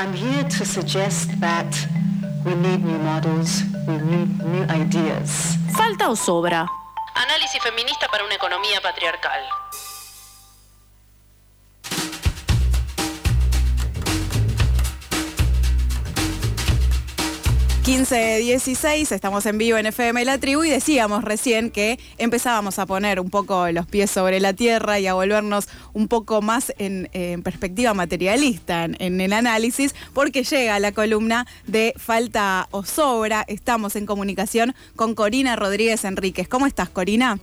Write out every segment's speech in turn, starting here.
I'm here to suggest that we need new models, we need new ideas. ¿Falta o sobra? Análisis feminista para una economía patriarcal. 15-16, estamos en vivo en FM La Tribu y decíamos recién que empezábamos a poner un poco los pies sobre la tierra y a volvernos un poco más en, perspectiva materialista en, el análisis, porque llega la columna de Falta o Sobra. Estamos en comunicación con Corina Rodríguez Enríquez. ¿Cómo estás, Corina?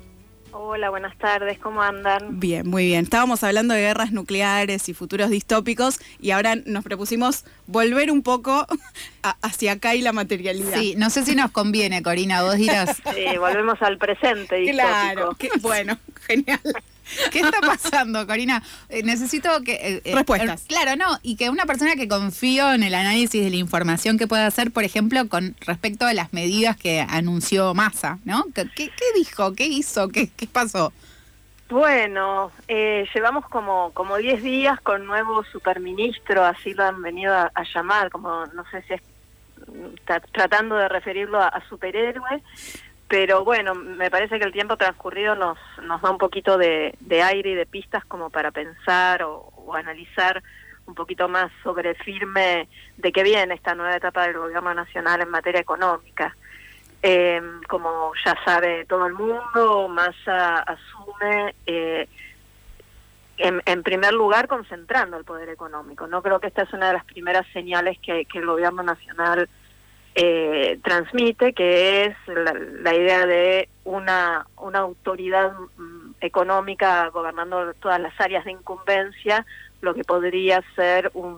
Hola, buenas tardes, ¿cómo andan? Bien, muy bien. Estábamos hablando de guerras nucleares y futuros distópicos y ahora nos propusimos volver un poco hacia acá y la materialidad. Sí, no sé si nos conviene, Corina, vos dirás. Sí, volvemos al presente distópico. Claro, bueno, genial. ¿Qué está pasando, Corina? Eh, necesito que... Eh, eh, Respuestas. claro, no, y que una persona que confío en el análisis de la información que pueda hacer, por ejemplo, con respecto a las medidas que anunció Massa, ¿no? ¿Qué, dijo? ¿Qué hizo? ¿Qué, qué pasó? Bueno, llevamos como como 10 días con nuevo superministro, así lo han venido a, llamar, como no sé si es tratando de referirlo a superhéroe, pero bueno, me parece que el tiempo transcurrido nos, nos da un poquito de, aire y de pistas como para pensar o, analizar un poquito más sobre firme de qué viene esta nueva etapa del gobierno nacional en materia económica. Eh, como ya sabe todo el mundo, Massa asume eh, en, en, primer lugar concentrando el poder económico. No creo que esta es una de las primeras señales que el gobierno nacional eh, transmite, que es la, idea de una, una autoridad mm, económica gobernando todas las áreas de incumbencia, lo que podría ser un,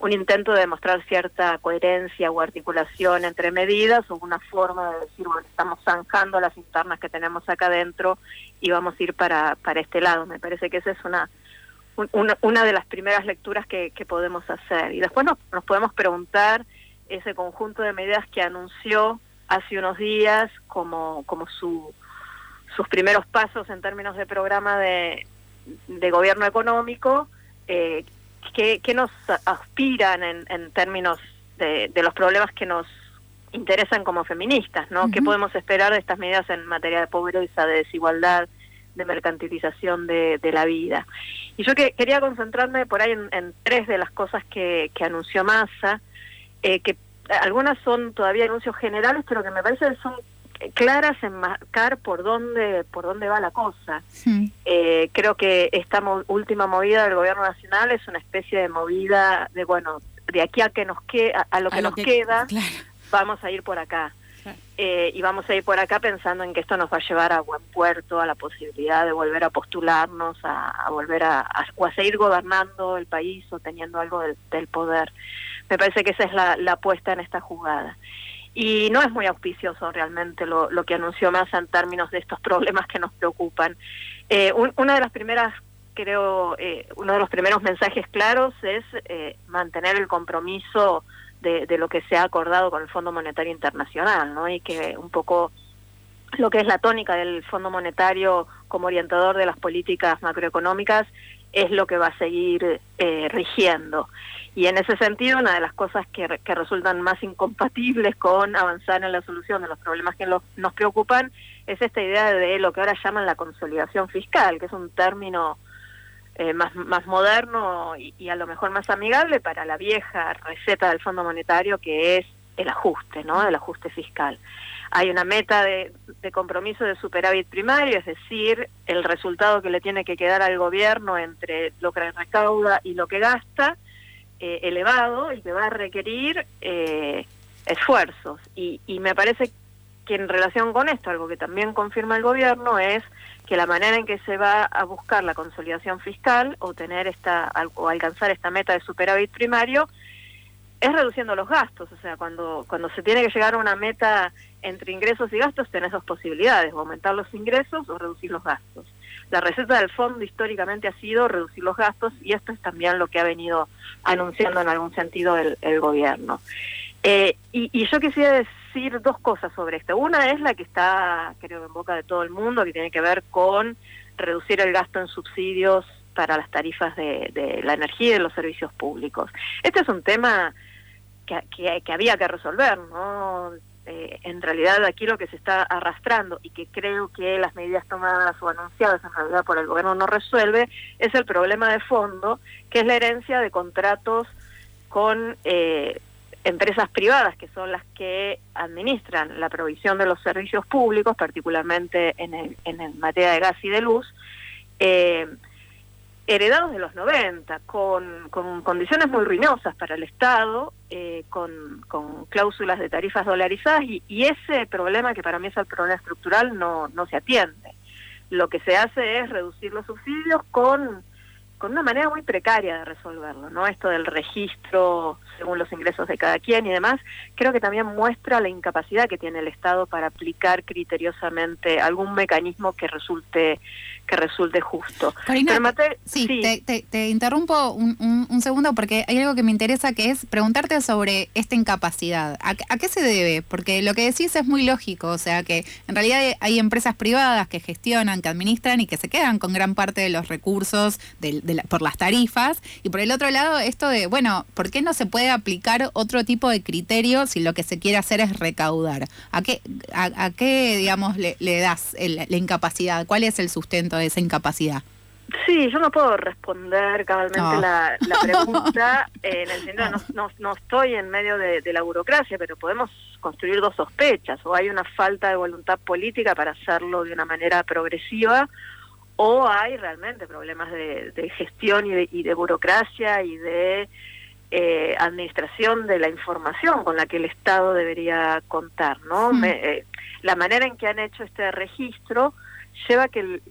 un intento de demostrar cierta coherencia o articulación entre medidas o una forma de decir, bueno, estamos zanjando las internas que tenemos acá adentro y vamos a ir para, para este lado. Me parece que esa es una, una, una de las primeras lecturas que, que podemos hacer. Y después nos, nos podemos preguntar ese conjunto de medidas que anunció hace unos días como, como su, sus primeros pasos en términos de programa de, de gobierno económico, eh, que, nos aspiran en, en términos de, de, los problemas que nos interesan como feministas, ¿no? ¿Qué podemos esperar de estas medidas en materia de pobreza, de desigualdad, de mercantilización de, de la vida? Y yo que, quería concentrarme por ahí en, en tres de las cosas que, que anunció Massa, eh, que algunas son todavía anuncios generales, pero que me parece que son claras en marcar por dónde por dónde va la cosa. Eh, creo que esta última movida del gobierno nacional es una especie de movida de bueno de aquí a que nos queda a, lo que nos queda vamos a ir por acá. Eh, y vamos a ir por acá pensando en que esto nos va a llevar a buen puerto a la posibilidad de volver a postularnos a, volver a, o a seguir gobernando el país o teniendo algo del poder me parece que esa es la, apuesta en esta jugada. Y no es muy auspicioso realmente lo, lo que anunció Massa en términos de estos problemas que nos preocupan. Eh, una de las primeras, creo, eh, uno de los primeros mensajes claros es eh, mantener el compromiso de, de, lo que se ha acordado con el Fondo Monetario Internacional, ¿no? Y que un poco lo que es la tónica del Fondo Monetario como orientador de las políticas macroeconómicas es lo que va a seguir rigiendo. Y en ese sentido, una de las cosas que, que resultan más incompatibles con avanzar en la solución de los problemas que nos preocupan es esta idea de lo que ahora llaman la consolidación fiscal, que es un término eh, más, más moderno y, a lo mejor más amigable para la vieja receta del Fondo Monetario, que es el ajuste, ¿no? El ajuste fiscal. Hay una meta de, compromiso de superávit primario, es decir, el resultado que le tiene que quedar al gobierno entre lo que recauda y lo que gasta, eh, elevado y que va a requerir eh, esfuerzos. Y, y me parece que en relación con esto, algo que también confirma el gobierno es que la manera en que se va a buscar la consolidación fiscal o tener esta o alcanzar esta meta de superávit primario es reduciendo los gastos, o sea, cuando cuando se tiene que llegar a una meta entre ingresos y gastos tenés dos posibilidades, o aumentar los ingresos o reducir los gastos. La receta del fondo históricamente ha sido reducir los gastos y esto es también lo que ha venido anunciando en algún sentido el, gobierno. Eh, y, yo quisiera decir dos cosas sobre esto. Una es la que está, creo, en boca de todo el mundo, que tiene que ver con reducir el gasto en subsidios para las tarifas de, de la energía y de los servicios públicos. Este es un tema que, que, que había que resolver, ¿no? Eh, en realidad aquí lo que se está arrastrando y que creo que las medidas tomadas o anunciadas en realidad por el gobierno no resuelve es el problema de fondo, que es la herencia de contratos con eh, empresas privadas, que son las que administran la provisión de los servicios públicos, particularmente en, el, en materia de gas y de luz, eh, heredados de los 90, con, con condiciones muy ruinosas para el Estado, eh, con, con, cláusulas de tarifas dolarizadas, y, y, ese problema, que para mí es el problema estructural, no, no se atiende. Lo que se hace es reducir los subsidios con con una manera muy precaria de resolverlo, ¿no? Esto del registro según los ingresos de cada quien y demás, creo que también muestra la incapacidad que tiene el Estado para aplicar criteriosamente algún mecanismo que resulte que resulte justo. Corina, sí, Te, te, interrumpo un, un, un, segundo porque hay algo que me interesa que es preguntarte sobre esta incapacidad. ¿A, ¿A, qué se debe? Porque lo que decís es muy lógico, o sea que en realidad hay empresas privadas que gestionan, que administran y que se quedan con gran parte de los recursos de, de la, por las tarifas. Y por el otro lado, esto de, bueno, ¿por qué no se puede aplicar otro tipo de criterio si lo que se quiere hacer es recaudar? ¿A qué, a, a qué digamos, le, le das el, la incapacidad? ¿Cuál es el sustento esa incapacidad? Sí, yo no puedo responder cabalmente no. la, la, pregunta eh, en el sentido no, no, no, estoy en medio de, de, la burocracia, pero podemos construir dos sospechas, o hay una falta de voluntad política para hacerlo de una manera progresiva, o hay realmente problemas de, de gestión y de, y de, burocracia y de eh, administración de la información con la que el Estado debería contar, ¿no? Mm. Me, eh, la manera en que han hecho este registro lleva a que el,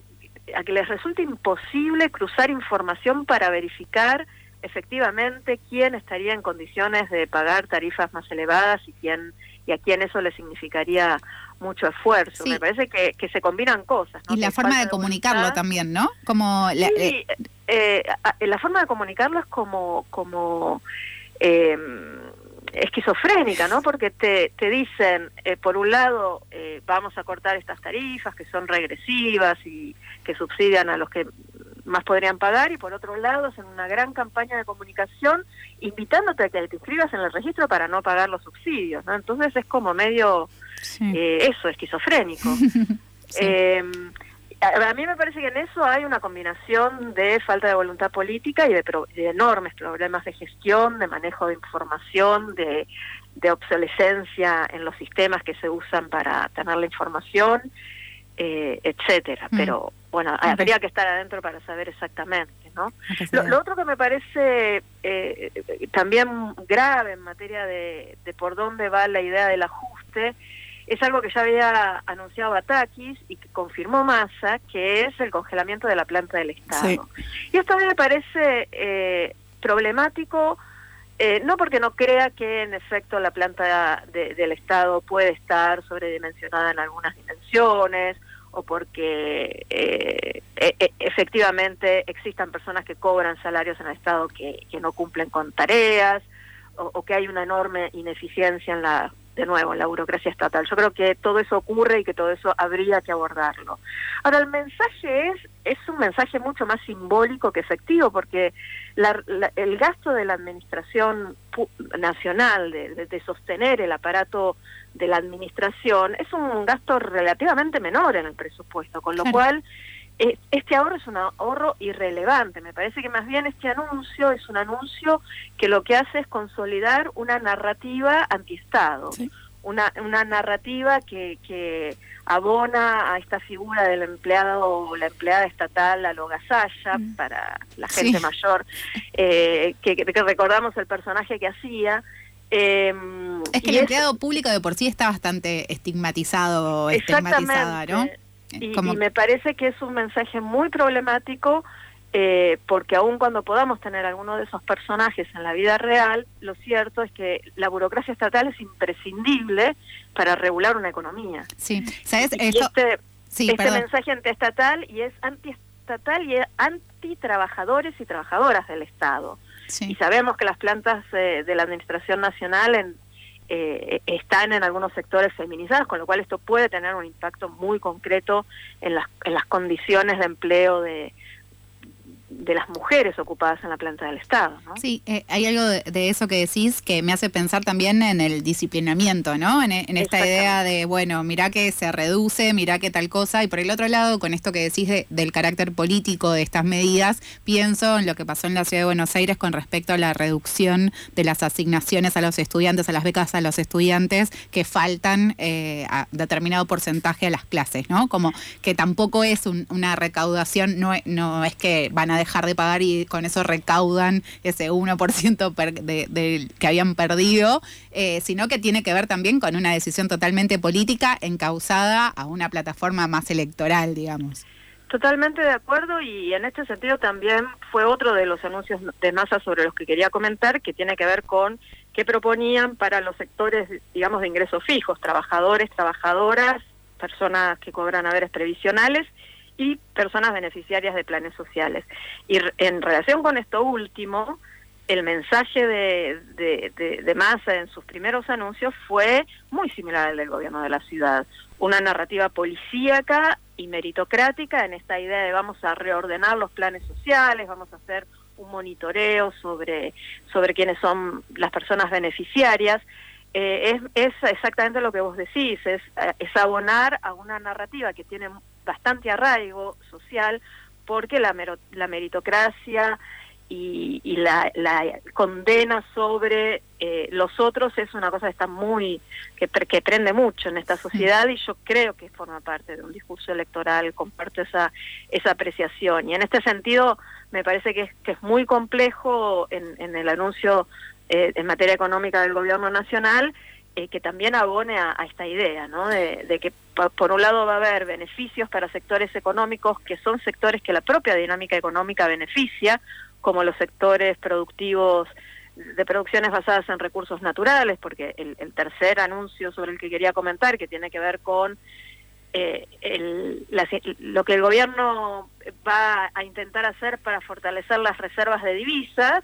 a que les resulte imposible cruzar información para verificar efectivamente quién estaría en condiciones de pagar tarifas más elevadas y quién y a quién eso le significaría mucho esfuerzo. Sí. Me parece que, que, se combinan cosas. ¿no? Y la forma de, comunicarlo también, ¿no? Como la, sí, eh... Eh, la forma de comunicarlo es como como eh, esquizofrénica, ¿no? Porque te, te dicen, eh, por un lado, eh, vamos a cortar estas tarifas que son regresivas y que subsidian a los que más podrían pagar, y por otro lado, hacen una gran campaña de comunicación invitándote a que te inscribas en el registro para no pagar los subsidios, ¿no? Entonces es como medio sí. eh, eso, esquizofrénico. sí. A mí me parece que en eso hay una combinación de falta de voluntad política y de, pro, de enormes problemas de gestión, de manejo de información, de, de, obsolescencia en los sistemas que se usan para tener la información, eh, etcétera. Mm. Pero bueno, okay. habría que estar adentro para saber exactamente, ¿no? Lo, lo, otro que me parece eh, también grave en materia de, de por dónde va la idea del ajuste es algo que ya había anunciado Batakis y que confirmó Massa, que es el congelamiento de la planta del Estado. Sí. Y esto a mí me parece eh, problemático, eh, no porque no crea que en efecto la planta de, del Estado puede estar sobredimensionada en algunas dimensiones, o porque eh, e, efectivamente existan personas que cobran salarios en el Estado que, que no cumplen con tareas, o, o que hay una enorme ineficiencia en la de nuevo en la burocracia estatal. Yo creo que todo eso ocurre y que todo eso habría que abordarlo. Ahora, el mensaje es, es un mensaje mucho más simbólico que efectivo, porque la, la, el gasto de la administración nacional, de, de, de, sostener el aparato de la administración, es un gasto relativamente menor en el presupuesto, con lo claro. cual este ahorro es un ahorro irrelevante. Me parece que más bien este anuncio es un anuncio que lo que hace es consolidar una narrativa antiestado, sí. una, una narrativa que, que abona a esta figura del empleado o la empleada estatal a lo gasalla mm. para la gente sí. mayor, eh, que, que, recordamos el personaje que hacía. Eh, es que el empleado público de por sí está bastante estigmatizado, estigmatizada, ¿no? Y, y, me parece que es un mensaje muy problemático eh, porque aun cuando podamos tener alguno de esos personajes en la vida real, lo cierto es que la burocracia estatal es imprescindible para regular una economía. Sí, ¿sabes? Y, Esto... este, sí, este mensaje antiestatal y es antiestatal y es anti-trabajadores y trabajadoras del Estado. Sí. Y sabemos que las plantas eh, de la Administración Nacional en eh, están en algunos sectores feminizados, con lo cual esto puede tener un impacto muy concreto en las, en las condiciones de empleo de, de las mujeres ocupadas en la planta del Estado. ¿no? Sí, eh, hay algo de, eso que decís que me hace pensar también en el disciplinamiento, ¿no? En, esta idea de, bueno, mirá que se reduce, mirá que tal cosa, y por el otro lado, con esto que decís del carácter político de estas medidas, pienso en lo que pasó en la ciudad de Buenos Aires con respecto a la reducción de las asignaciones a los estudiantes, a las becas a los estudiantes que faltan eh, a determinado porcentaje a las clases, ¿no? Como que tampoco es una recaudación, no, no es que van a dejar de pagar y con eso recaudan ese 1% de, que habían perdido, eh, sino que tiene que ver también con una decisión totalmente política encausada a una plataforma más electoral, digamos. Totalmente de acuerdo y en este sentido también fue otro de los anuncios de masa sobre los que quería comentar, que tiene que ver con qué proponían para los sectores, digamos, de ingresos fijos, trabajadores, trabajadoras, personas que cobran haberes previsionales y personas beneficiarias de planes sociales. Y en relación con esto último, el mensaje de, de, de, Massa en sus primeros anuncios fue muy similar al del gobierno de la ciudad. Una narrativa policíaca y meritocrática en esta idea de vamos a reordenar los planes sociales, vamos a hacer un monitoreo sobre, sobre quiénes son las personas beneficiarias. Eh, es, es, exactamente lo que vos decís, es, es abonar a una narrativa que tiene bastante arraigo social porque la, la meritocracia y, y la, la, condena sobre eh, los otros es una cosa que está muy que, que prende mucho en esta sociedad y yo creo que forma parte de un discurso electoral comparto esa esa apreciación. Y en este sentido me parece que es, que es muy complejo en, en el anuncio eh, en materia económica del gobierno nacional eh, que también abone a, esta idea, ¿no? De, que por un lado va a haber beneficios para sectores económicos que son sectores que la propia dinámica económica beneficia, como los sectores productivos de producciones basadas en recursos naturales, porque el, tercer anuncio sobre el que quería comentar, que tiene que ver con eh, el, lo que el gobierno va a intentar hacer para fortalecer las reservas de divisas,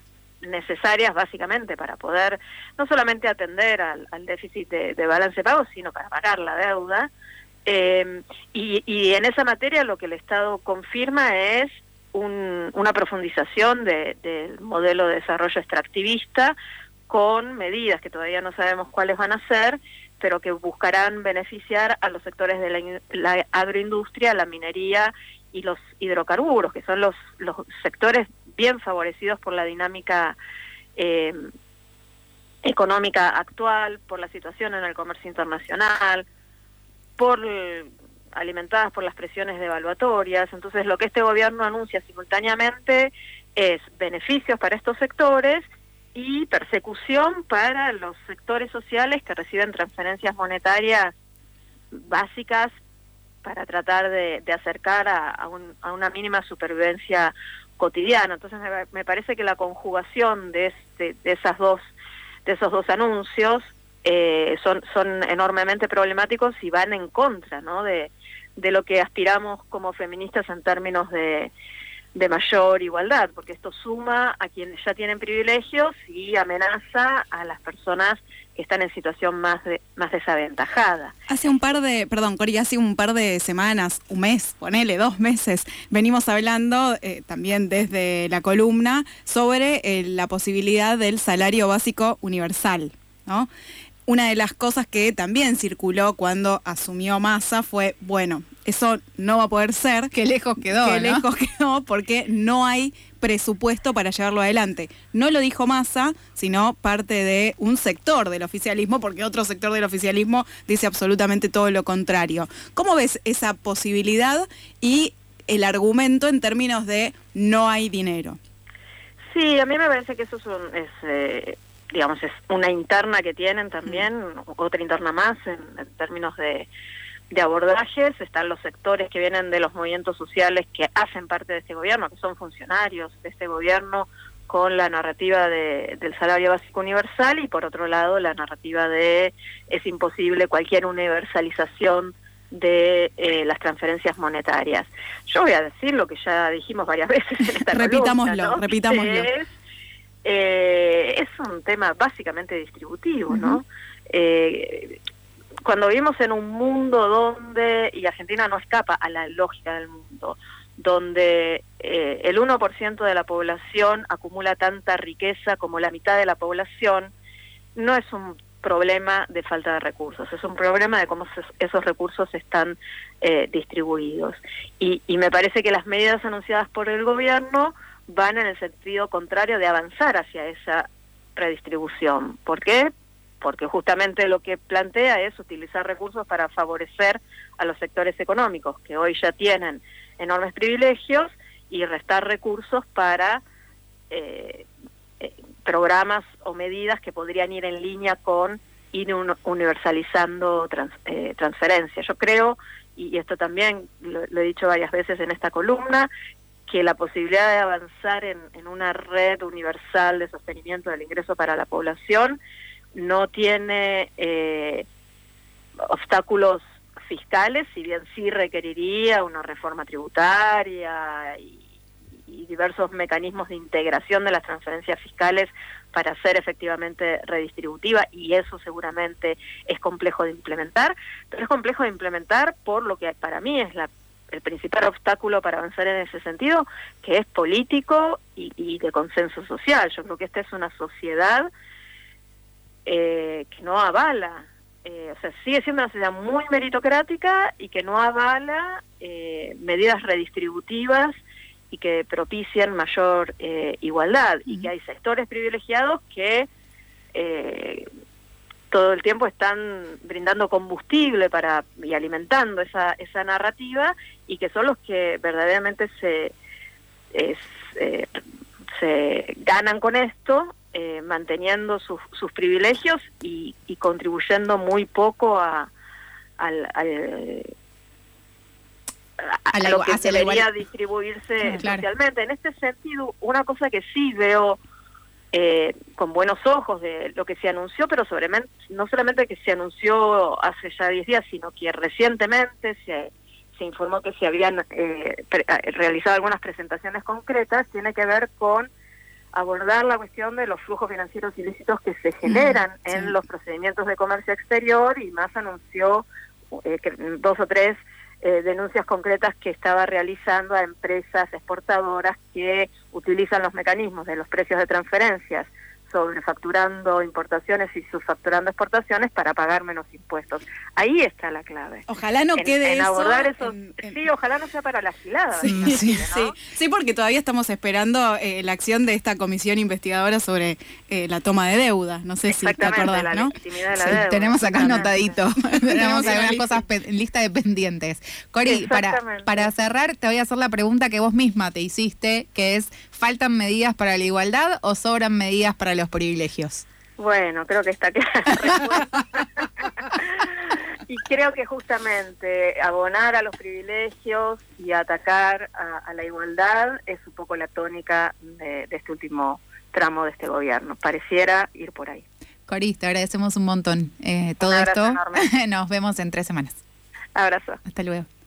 necesarias básicamente para poder no solamente atender al, déficit de, balance de pagos, sino para pagar la deuda. Eh, y, en esa materia lo que el Estado confirma es una profundización del modelo de desarrollo extractivista con medidas que todavía no sabemos cuáles van a ser, pero que buscarán beneficiar a los sectores de la, la agroindustria, la minería y los hidrocarburos, que son los, los sectores bien favorecidos por la dinámica eh, económica actual, por la situación en el comercio internacional, por alimentadas por las presiones devaluatorias. Entonces, lo que este gobierno anuncia simultáneamente es beneficios para estos sectores y persecución para los sectores sociales que reciben transferencias monetarias básicas para tratar de, acercar a, a, una mínima supervivencia cotidiano. Entonces me, parece que la conjugación de, este, de esas dos de esos dos anuncios eh, son son enormemente problemáticos y van en contra, ¿no? De, de lo que aspiramos como feministas en términos de, de mayor igualdad, porque esto suma a quienes ya tienen privilegios y amenaza a las personas que están en situación más más desaventajada. Hace un par de, perdón, Cori, hace un par de semanas, un mes, ponele, dos meses, venimos hablando eh, también desde la columna sobre eh, la posibilidad del salario básico universal, ¿no? Una de las cosas que también circuló cuando asumió Massa fue, bueno, eso no va a poder ser. Qué lejos quedó. Qué lejos quedó porque no hay presupuesto para llevarlo adelante. No lo dijo Massa, sino parte de un sector del oficialismo, porque otro sector del oficialismo dice absolutamente todo lo contrario. ¿Cómo ves esa posibilidad y el argumento en términos de no hay dinero? Sí, a mí me parece que eso es, un, es eh, digamos, es una interna que tienen también, otra interna más en, términos de, de abordajes, están los sectores que vienen de los movimientos sociales que hacen parte de este gobierno, que son funcionarios de este gobierno con la narrativa de, del salario básico universal y por otro lado la narrativa de es imposible cualquier universalización de eh, las transferencias monetarias. Yo voy a decir lo que ya dijimos varias veces en esta repitámoslo, repitámoslo. Es, eh, es un tema básicamente distributivo, ¿no? Eh, cuando vivimos en un mundo donde, y Argentina no escapa a la lógica del mundo, donde eh, el 1% de la población acumula tanta riqueza como la mitad de la población, no es un problema de falta de recursos, es un problema de cómo esos recursos están eh, distribuidos. Y, y me parece que las medidas anunciadas por el gobierno van en el sentido contrario de avanzar hacia esa redistribución. ¿Por qué? Porque justamente lo que plantea es utilizar recursos para favorecer a los sectores económicos que hoy ya tienen enormes privilegios y restar recursos para eh, eh, programas o medidas que podrían ir en línea con ir universalizando eh, transferencias. Yo creo, y esto también lo, he dicho varias veces en esta columna, que la posibilidad de avanzar en, una red universal de sostenimiento del ingreso para la población no tiene eh, obstáculos fiscales, si bien sí requeriría una reforma tributaria y, diversos mecanismos de integración de las transferencias fiscales para ser efectivamente redistributiva y eso seguramente es complejo de implementar, pero es complejo de implementar por lo que para mí es la el principal obstáculo para avanzar en ese sentido, que es político y, de consenso social. Yo creo que esta es una sociedad eh, que no avala, eh, o sea, sigue siendo una sociedad muy meritocrática y que no avala eh, medidas redistributivas y que propician mayor igualdad y que hay sectores privilegiados que todo el tiempo están brindando combustible para y alimentando esa, esa narrativa y que son los que verdaderamente se, eh, se ganan con esto, eh, manteniendo sus, sus privilegios y, y, contribuyendo muy poco a, al, al a, lo que debería distribuirse socialmente. En este sentido, una cosa que sí veo eh, con buenos ojos de lo que se anunció, pero sobre, no solamente que se anunció hace ya 10 días, sino que recientemente se, se informó que se habían eh, eh, realizado algunas presentaciones concretas, tiene que ver con abordar la cuestión de los flujos financieros ilícitos que se generan en los procedimientos de comercio exterior y más anunció dos o tres eh, denuncias concretas que estaba realizando a empresas exportadoras que utilizan los mecanismos de los precios de transferencias sobrefacturando importaciones y subfacturando exportaciones para pagar menos impuestos. Ahí está la clave. Ojalá no quede en eso. Sí, ojalá no sea para la gilada. Sí, sí, sí, porque todavía estamos esperando eh, la acción de esta comisión investigadora sobre eh, la toma de deuda. No sé si te acordás, ¿no? tenemos acá anotadito. tenemos algunas cosas en lista de pendientes. Cori, para, para cerrar, te voy a hacer la pregunta que vos misma te hiciste, que es, ¿faltan medidas para la igualdad o sobran medidas para los privilegios? Bueno, creo que está claro. y creo que justamente abonar a los privilegios y atacar a, la igualdad es un poco la tónica de, este último tramo de este gobierno. Pareciera ir por ahí. Coris, te agradecemos un montón. Eh, todo esto nos vemos en tres semanas. Abrazo. Hasta luego.